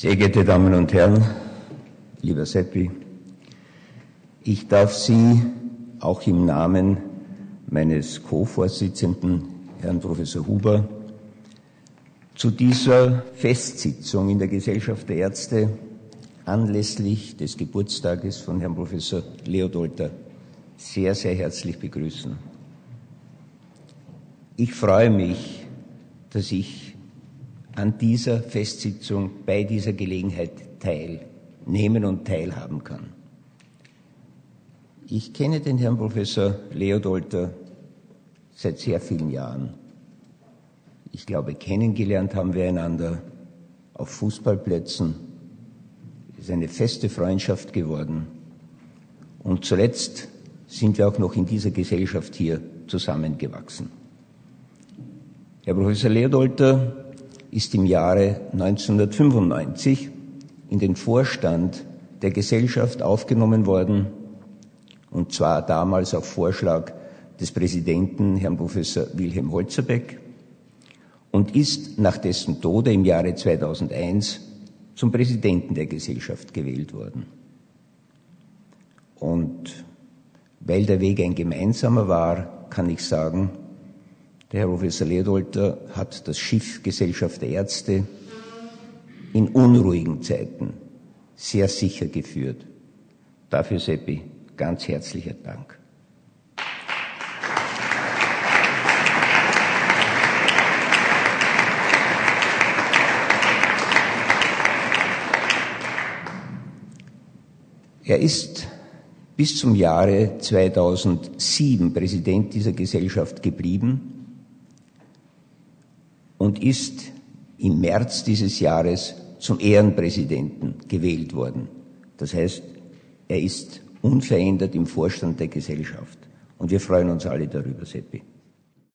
Sehr geehrte Damen und Herren, lieber Seppi, ich darf Sie auch im Namen meines Co-Vorsitzenden, Herrn Professor Huber, zu dieser Festsitzung in der Gesellschaft der Ärzte anlässlich des Geburtstages von Herrn Professor Leodolter sehr, sehr herzlich begrüßen. Ich freue mich, dass ich an dieser Festsitzung bei dieser Gelegenheit teilnehmen und teilhaben kann. Ich kenne den Herrn Professor Leodolter seit sehr vielen Jahren. Ich glaube, kennengelernt haben wir einander auf Fußballplätzen. Es ist eine feste Freundschaft geworden. Und zuletzt sind wir auch noch in dieser Gesellschaft hier zusammengewachsen. Herr Professor Leodolter ist im Jahre 1995 in den Vorstand der Gesellschaft aufgenommen worden, und zwar damals auf Vorschlag des Präsidenten, Herrn Professor Wilhelm Holzerbeck, und ist nach dessen Tode im Jahre 2001 zum Präsidenten der Gesellschaft gewählt worden. Und weil der Weg ein gemeinsamer war, kann ich sagen, der Herr Professor Leodolter hat das Schiff Gesellschaft der Ärzte in unruhigen Zeiten sehr sicher geführt. Dafür, Seppi, ganz herzlicher Dank. Er ist bis zum Jahre 2007 Präsident dieser Gesellschaft geblieben und ist im März dieses Jahres zum Ehrenpräsidenten gewählt worden. Das heißt, er ist unverändert im Vorstand der Gesellschaft. Und wir freuen uns alle darüber, Seppi.